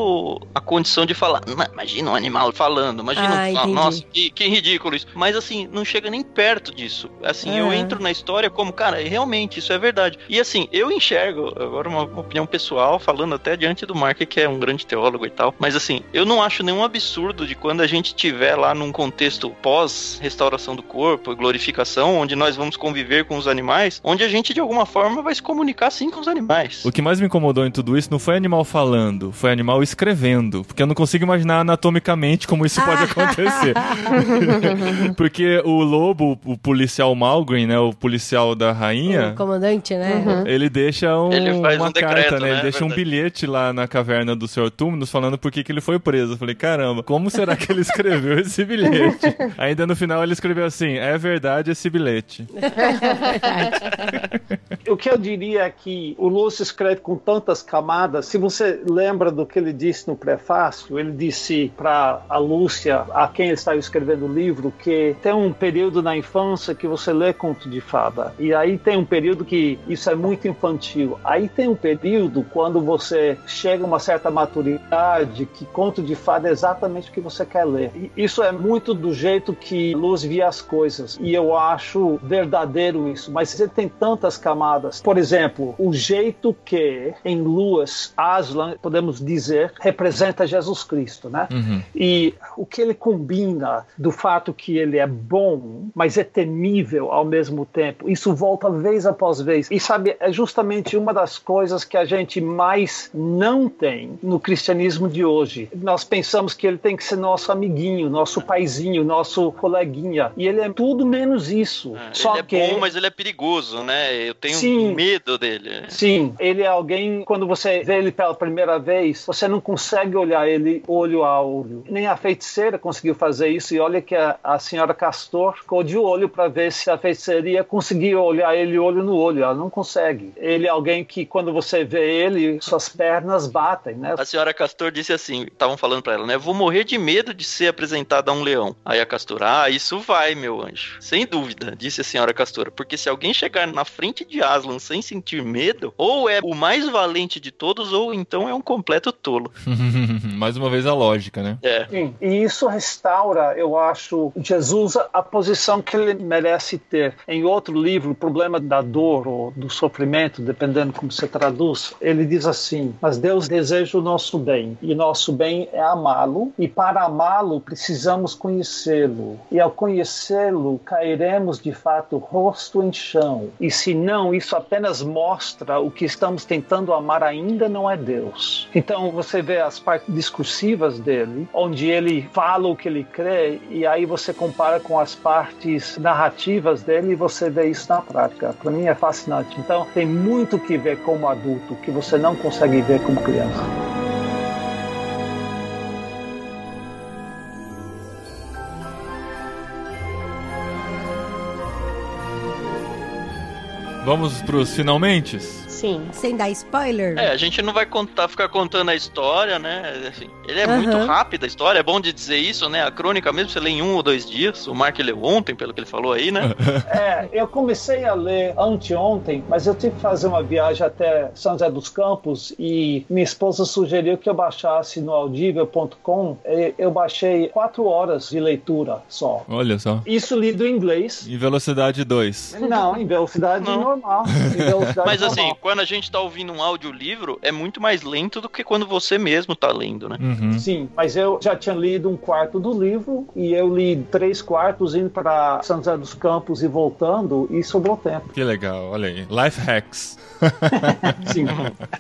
a condição de falar. "Não, Imagina um animal falando. Imagina Ah, um. ah. Nossa, que, que ridículo isso. Mas assim, não chega nem perto disso. Assim, eu É. entro na história como, cara, realmente, isso é verdade. E assim, eu enxergo, agora uma opinião pessoal, falando até diante do Mark, que é um grande teólogo e tal. Mas assim, eu não acho nenhum absurdo de quando a gente tiver lá num contexto pós-restauração do corpo, glorificação, onde nós vamos conviver com os animais, onde a gente de alguma forma vai se comunicar sim com os animais. O que mais me incomodou em tudo isso não foi animal falando, foi animal escrevendo. Porque eu não consigo imaginar anatomicamente como isso pode <laughs> acontecer. <laughs> <laughs> porque o lobo, o policial Malgrim, né? O policial da rainha, O comandante, né? Uhum. ele deixa um, Ele faz uma um carta, decreto, né? Ele né? deixa um Verdade. bilhete lá na caverna do Sr. Túmulos falando por que, que ele foi preso. Eu falei, caramba, como será que ele <laughs> escreveu esse bilhete? Ainda no final ele escreveu assim: é verdade esse bilhete. <laughs> O que eu diria é que o Lúcio escreve com tantas camadas. Se você lembra do que ele disse no prefácio, ele disse para a Lúcia, a quem ele estava escrevendo o livro, que tem um período na infância que você lê conto de fada. E aí tem um período que isso é muito infantil. Aí tem um período quando você chega a uma certa maturidade que conto de fada é exatamente o que você quer ler. E isso é muito do jeito que Luz via as coisas. E eu acho verdadeiro isso. Mas ele tem tantas camadas. Por exemplo, o jeito que em Lewis Aslan, podemos dizer, representa Jesus Cristo, né? Uhum. E o que ele combina do fato que ele é bom, mas é temível ao mesmo tempo, isso volta vez após vez. E sabe, é justamente uma das coisas que a gente mais não tem no cristianismo de hoje. Nós pensamos que ele tem que ser nosso amiguinho, nosso paizinho, nosso coleguinha. E ele é tudo menos isso. É, Só ele é que bom, mas ele é perigoso, né? Eu tenho Sim. medo dele. Sim, ele é alguém, quando você vê ele pela primeira vez, você não consegue olhar ele olho a olho. Nem a feiticeira conseguiu fazer isso, e olha que a, a senhora Castor ficou de olho para ver se a feiticeira conseguia olhar ele olho no olho. Ela não consegue. Ele é alguém que, quando você vê ele, suas pernas batem, né? A senhora Castor disse assim, estavam falando pra ela, né? Vou morrer de medo de ser apresentada a um leão. Aí a Castor, ah, isso vai, meu anjo. Sem dúvida, disse a senhora Castor. Porque se alguém chegar na frente de Aslan sem sentir medo, ou é o mais valente de todos, ou então é um completo tolo. <laughs> Mais uma vez a lógica, né? É. Sim, e isso restaura, eu acho, Jesus a posição que ele merece ter. Em outro livro, O Problema da Dor ou do Sofrimento, dependendo como você traduz, ele diz assim: Mas Deus deseja o nosso bem, e nosso bem é amá-lo, e para amá-lo precisamos conhecê-lo, e ao conhecê-lo cairemos de fato rosto em chão, e se não, isso apenas mostra o que estamos tentando amar ainda não é Deus. Então você vê as partes discursivas dele, onde ele fala o que ele crê, e aí você compara com as partes narrativas dele e você vê isso na prática. Para mim é fascinante. Então tem muito que ver como adulto que você não consegue ver como criança. Vamos pros finalmente? Sim. Sem dar spoiler. É, a gente não vai contar, ficar contando a história, né? Assim, ele é Aham. muito rápido a história, é bom de dizer isso, né? A crônica mesmo você lê em um ou dois dias. O Mark leu ontem, pelo que ele falou aí, né? <laughs> É, eu comecei a ler anteontem, mas eu tive que fazer uma viagem até São José dos Campos e minha esposa sugeriu que eu baixasse no audível.com. E Eu baixei quatro horas de leitura só. Olha só. Isso lido em inglês. Em velocidade 2. Não, em velocidade Não. normal. Em velocidade <laughs> Mas assim, normal. Quando a gente tá ouvindo um audiolivro, é muito mais lento do que quando você mesmo tá lendo, né? Uhum. Sim, mas eu já tinha lido um quarto do livro e eu li três quartos indo para São José dos Campos e voltando e sobrou tempo. Que legal, olha aí. Life hacks. Sim.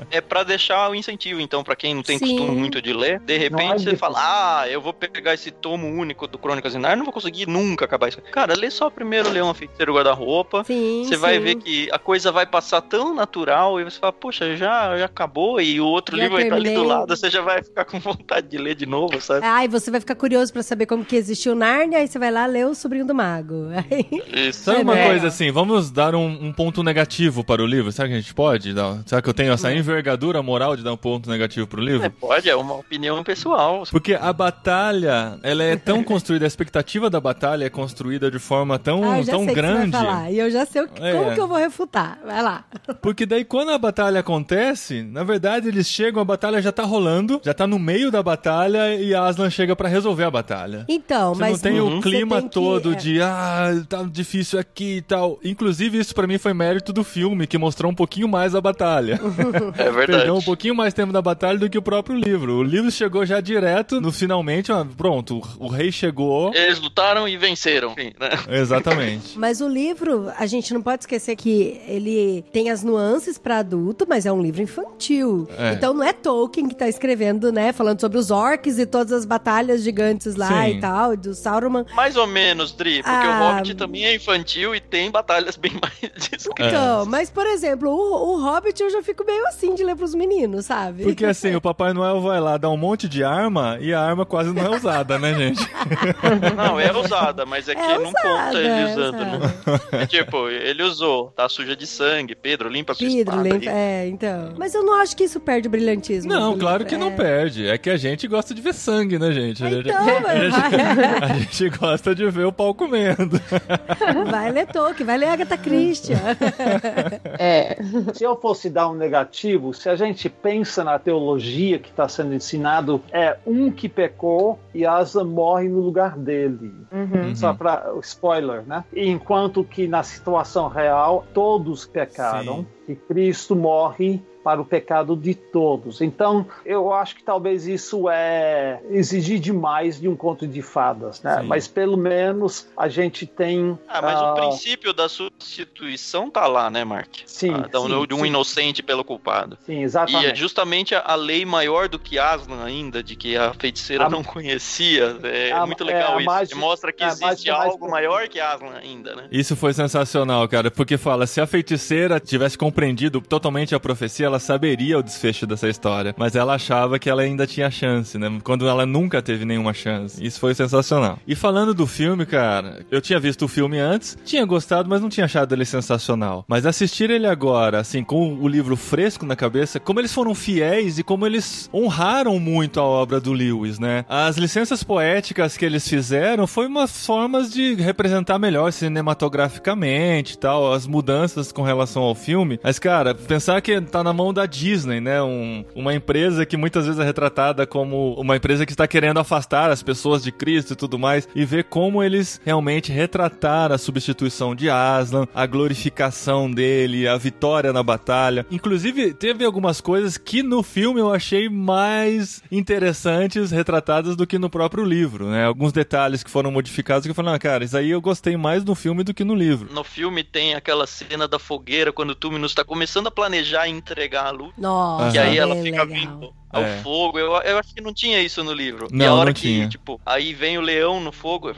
É pra deixar o incentivo, então, pra quem não tem Sim. costume muito de ler, de Não é repente você difícil. fala, ah, eu vou pegar esse tomo único do Crônicas de Narnia, não vou conseguir nunca acabar isso. Cara, lê só primeiro Leão Feiticeiro Guarda-Roupa, você vai ver que a coisa vai passar tão natural e você fala, poxa, já, já acabou e o outro Já livro vai estar ali do lado, você já vai ficar com vontade de ler de novo, sabe? Ai, você vai ficar curioso pra saber como que existiu Nárnia, aí você vai lá ler o Sobrinho do Mago. Aí- Isso. Sabe É, uma coisa assim, vamos dar um, um ponto negativo para o livro? Será que a gente pode? dar- Será que eu tenho essa envergadura moral de dar um ponto negativo pro É, livro? pode, é uma opinião pessoal. Porque a batalha, ela é tão <laughs> construída, a expectativa da batalha é construída de forma tão, ah, tão grande. E eu já sei o que, É. como que eu vou refutar. Vai lá. Porque daí quando a batalha acontece, na verdade eles chegam, a batalha já tá rolando, já tá no meio da batalha e a Aslan chega pra resolver a batalha. Então, Você mas não tem você o clima tem todo é. de ah, tá difícil aqui e tal. Inclusive, isso pra mim foi mérito do filme, que mostrou um pouquinho mais a batalha. É verdade. Perdeu um pouquinho mais tempo da batalha do que o próprio livro. O livro chegou já direto no finalmente, pronto, o, rei chegou. Eles lutaram e venceram. Enfim, né? Exatamente. <laughs> Mas o livro, a gente não pode esquecer que ele tem as nuances pra adulto, mas é um livro infantil. É. Então não é Tolkien que tá escrevendo, né? Falando sobre os orcs e todas as batalhas gigantes lá Sim. e tal, do Sauron. Mais ou menos, Dri, porque Ah. o Hobbit também é infantil e tem batalhas bem <laughs> mais discretas. Então, mas por exemplo, o, o Hobbit eu já fico meio assim de ler pros meninos, sabe? Porque assim, o Papai Noel vai lá dar um monte de arma e a arma quase não é usada, né, gente? <laughs> Não, é usada, mas é que É não usada, conta ele é usando. usada. Não. É tipo, ele usou, tá suja de sangue. Pedro, limpa a sua Pedro, espada. aí. é, então. Mas eu não acho que isso perde o brilhantismo. Não, claro que não É. perde. É que a gente gosta de ver sangue, né, gente? A gente, Então, <laughs> a gente- vai, a gente gosta de ver o pau comendo. vai ler Tolkien, vai ler Agatha Christie. É. <laughs> Se eu fosse dar um negativo, se a gente pensa na teologia que está sendo ensinado, é um que pecou e Asa morre no lugar dele. Uhum. Só para spoiler, né? Enquanto que na situação real todos pecaram e Cristo morre para o pecado de todos. Então, eu acho que talvez isso é exigir demais de um conto de fadas, né? Sim. Mas pelo menos a gente tem Ah, mas ah, o princípio da substituição tá lá, né, Mark? Sim, Ah, sim, de um sim. inocente pelo culpado. Sim, E exatamente. é justamente a, a lei maior do que Aslan ainda, de que a feiticeira A- não conhecia. É a- muito é, legal a isso. mágica- Mostra que é, existe mais algo profunda. maior que Aslan ainda, né? Isso foi sensacional, cara, porque fala, se a feiticeira tivesse compreendido totalmente a profecia, ela saberia o desfecho dessa história. Mas ela achava que ela ainda tinha chance, né? Quando ela nunca teve nenhuma chance. Isso foi sensacional. E falando do filme, cara, eu tinha visto o filme antes, tinha gostado, mas não tinha achado ele sensacional. Mas assistir ele agora, assim, com o livro fresco na cabeça, como eles foram fiéis e como eles honraram muito a obra do Lewis, né? As licenças poéticas que eles fizeram foi umas formas de representar melhor cinematograficamente e tal, as mudanças com relação ao filme. Mas, cara, pensar que tá na mão da Disney, né? Um, uma empresa que muitas vezes é retratada como uma empresa que está querendo afastar as pessoas de Cristo e tudo mais, e ver como eles realmente retrataram a substituição de Aslan, a glorificação dele, a vitória na batalha. Inclusive, teve algumas coisas que no filme eu achei mais interessantes retratadas do que no próprio livro, né? Alguns detalhes que foram modificados que eu falei, ah, cara, isso aí eu gostei mais no filme do que no livro. No filme tem aquela cena da fogueira quando o Túminus tá começando a planejar e entregar a. Nossa, E aí ela fica legal. vindo ao É. fogo. Eu, eu acho que não tinha isso no livro. e Não, a hora não que, tinha. tipo, aí vem o leão no fogo.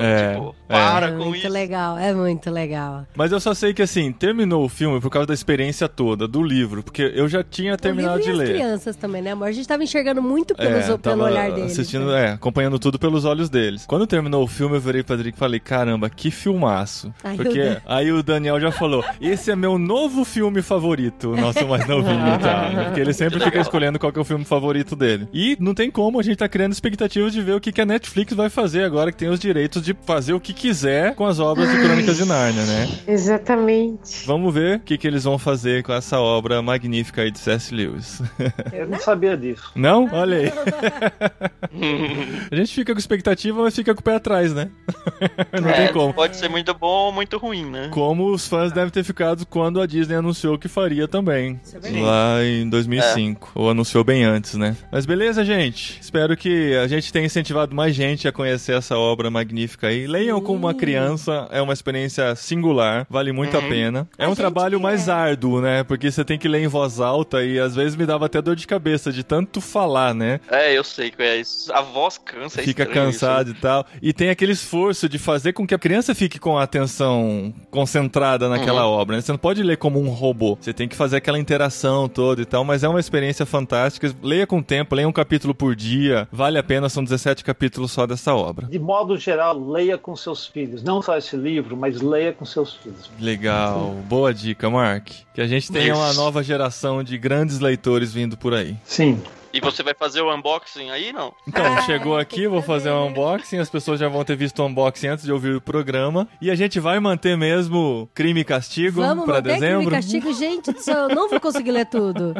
É, tipo, é. para é com muito isso. legal, é muito legal. Mas eu só sei que assim, terminou o filme por causa da experiência toda, do livro, porque eu já tinha terminado o livro de e as ler. crianças também, né, amor? A gente tava enxergando muito pelos, É, pelo olhar deles. assistindo, né? é, acompanhando tudo pelos olhos deles. Quando terminou o filme, eu virei pro Adriano e falei, caramba, que filmaço. Ai, Porque aí o Daniel já falou, esse é meu novo filme favorito, o nosso mais <laughs> novinho e tal. Porque ele sempre fica escolhendo qual que é o filme favorito dele. E não tem como, a gente tá criando expectativas de ver o que, que a Netflix vai fazer agora que tem os direitos de fazer o que quiser com as obras de Crônicas de Nárnia, né? Exatamente. Vamos ver o que, que eles vão fazer com essa obra magnífica aí de C.S. Lewis. <laughs> Eu não sabia disso. Não? Olha aí. <laughs> A gente fica com expectativa, mas fica com o pé atrás, né? <laughs> Não É, tem como. Pode ser muito bom ou muito ruim, né? Como os fãs devem ter ficado quando a Disney anunciou que faria também. Isso é. Lá em 2005. Ou anunciou bem antes, né? Mas beleza, gente. Espero que a gente tenha incentivado mais gente a conhecer essa obra magnífica aí. Leiam como uma criança, é uma experiência singular, vale muito a pena. É A um trabalho é. mais árduo, né? Porque você tem que ler em voz alta e às vezes me dava até dor de cabeça de tanto falar, né? É, eu sei que é isso. A voz cansa. é fica estranho isso. cansado e tal. E tem aquele esforço de fazer com que a criança fique com a atenção concentrada naquela Uhum. obra. Né? Você não pode ler como um robô. Você tem que fazer aquela interação toda e tal. Mas é uma experiência fantástica. Leia com tempo, leia um capítulo por dia. Vale a pena, são 17 capítulos só dessa obra. De modo geral, leia com seus filhos. Não só esse livro, mas leia com seus filhos. Legal. Boa dica, Mark. Que a gente tenha uma Isso. nova geração de grandes leitores vindo por aí. Sim. E você vai fazer o unboxing aí, não? Então, Ah, chegou aqui, vou fazer um unboxing, as pessoas já vão ter visto o unboxing antes de ouvir o programa. E a gente vai manter mesmo crime e castigo Vamos pra manter dezembro. crime e castigo? Gente eu não vou conseguir ler tudo.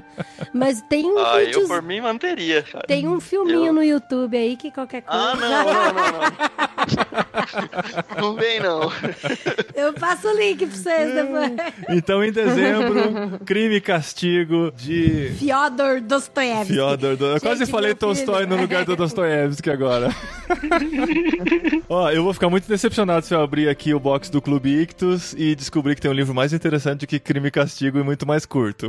Mas tem um Ah, eu vídeos- por mim manteria, cara. Tem um filminho Eu- no YouTube aí que qualquer coisa. Ah, não, não, não, não. <laughs> Não vem, não. Eu passo o link pra vocês depois. Então, em dezembro, crime e castigo de Fyodor Dostoevsky. Fyodor do. Eu quase falei Tolstói no lugar do Dostoiévski agora. <laughs> Ó, eu vou ficar muito decepcionado se eu abrir aqui o box do Clube Ictus e descobrir que tem um livro mais interessante que Crime e Castigo e muito mais curto.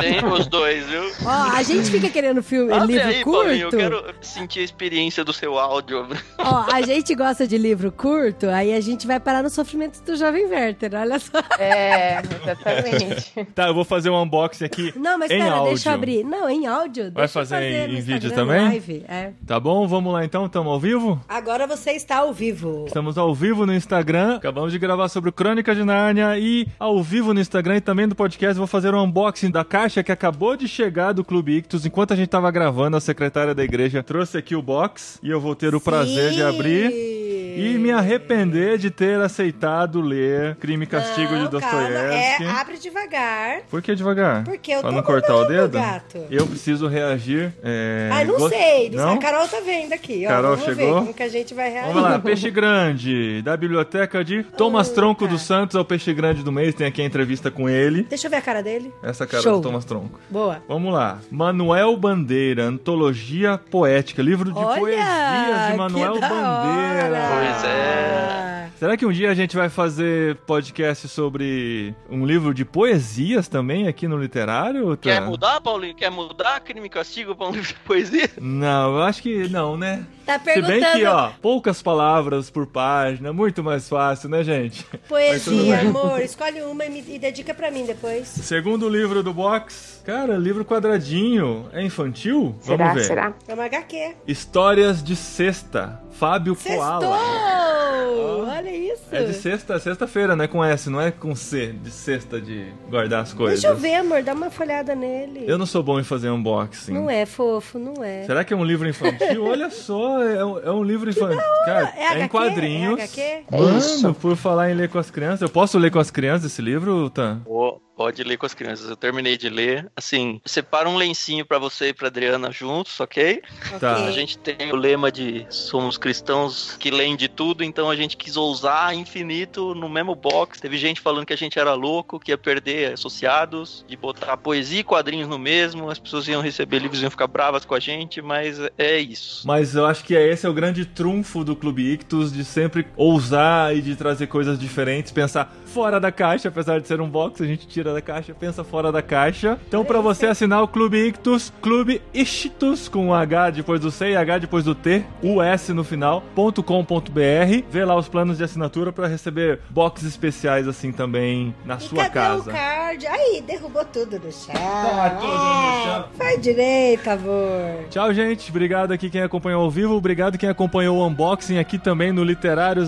Tem os dois, viu? Ó, a gente fica querendo filme, Abre livro aí, curto. Paulinho, eu quero sentir a experiência do seu áudio. Ó, a gente gosta de livro curto, aí a gente vai parar no sofrimento do jovem Werther, olha só. É, exatamente. tá, eu vou fazer um unboxing aqui Não, mas em pera, áudio. deixa eu abrir. Não, em áudio. Vai deixa eu fazer em- no em vídeo também? Live. É. Tá bom? Vamos lá então, estamos ao vivo? Agora você está ao vivo. Estamos ao vivo no Instagram. Acabamos de gravar sobre o Crônica de Nárnia e ao vivo no Instagram e também do podcast vou fazer um unboxing da caixa que acabou de chegar do Clube Ictus. Enquanto a gente tava gravando, a secretária da igreja trouxe aqui o box e eu vou ter o prazer de Sim. abrir e me arrepender de ter aceitado ler Crime e Castigo Não, de Dostoiévski. É, abre devagar. Por que devagar? Porque eu pra não cortar o dedo? gato. Eu preciso reagir. É... Ai, não gost- sei. Não? A Carol tá vendo aqui. Ó, Carol vamos ver chegou? como que a gente vai reagir. Vamos lá, Peixe Grande, da biblioteca de Thomas Tronco dos Santos, é o Peixe Grande do mês, tem aqui a entrevista com ele. Deixa eu ver a cara dele. Essa cara Show. do Thomas Tronco. Boa. Vamos lá. Manuel Bandeira, Antologia Poética, livro de Olha, poesias de Manuel Bandeira. hora. Pois é. Será que um dia a gente vai fazer podcast sobre um livro de poesias também aqui no literário? Tá? Quer mudar, Paulinho? Quer mudar crime e castigo pra um livro de poesia? Não, eu acho que não, né? Tá Se perguntando. bem que, ó, poucas palavras por página, muito mais fácil, né, gente? Poesia, amor. Escolhe uma e, me, e dedica pra mim depois. Segundo livro do box. Cara, livro quadradinho. É infantil? Será? Vamos ver. Será? É uma HQ. Histórias de sexta. Fábio Koala. Sextou! <laughs> Olha isso. É de sexta, sexta-feira, né? Com S, não é com C. De sexta de guardar as coisas. Deixa eu ver, amor. Dá uma folhada nele. Eu não sou bom em fazer unboxing. Não é fofo, não é. Será que é um livro infantil? <laughs> Olha só, é um, é um livro infantil. Cara, É é, em quadrinhos. É HQ? É Mano, isso. por falar em ler com as crianças, eu posso ler com as crianças esse livro, Tan? Pô, pode ler com as crianças. Eu terminei de ler. Assim, separa um lencinho pra você e pra Adriana juntos, ok? Tá. A gente tem o lema de somos cristãos que leem de tudo, então a gente quis ousar infinito no mesmo box. Teve gente falando que a gente era louco, que ia perder associados, de botar poesia e quadrinhos no mesmo, as pessoas iam receber livros e iam ficar bravas com a gente, mas é isso. Mas eu acho que esse é o grande trunfo do Clube Ictus, de sempre ousar e de trazer coisas diferentes, pensar fora da caixa, apesar de ser um box, a gente tira da caixa, pensa fora da caixa. Então, pra você assinar o Clube Ictus, Clube Ictus, com um H depois do C e H depois do T, US no final, .com.br, vê lá os planos de assinatura pra receber boxes especiais assim também na E sua cadê casa. o card? Aí, derrubou tudo no chão. Tá tudo no chão. Faz direito, amor. Tchau, gente. Obrigado aqui quem acompanhou ao vivo. Obrigado quem acompanhou o unboxing aqui também no Literário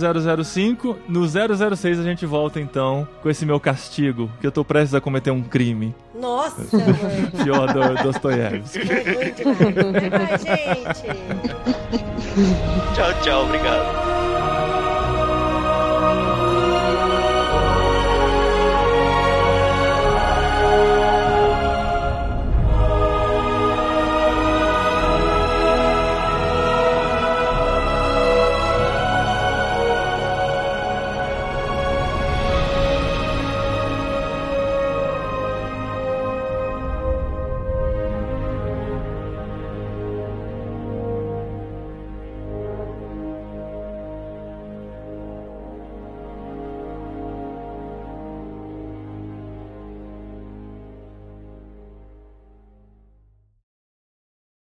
005. No 006 a gente volta então com esse meu castigo, que eu tô prestes a cometer um crime. Nossa, <laughs> amor. Fyodor Dostoiévski. Muito demais. Vai, vai, gente. Tchau, tchau, obrigado.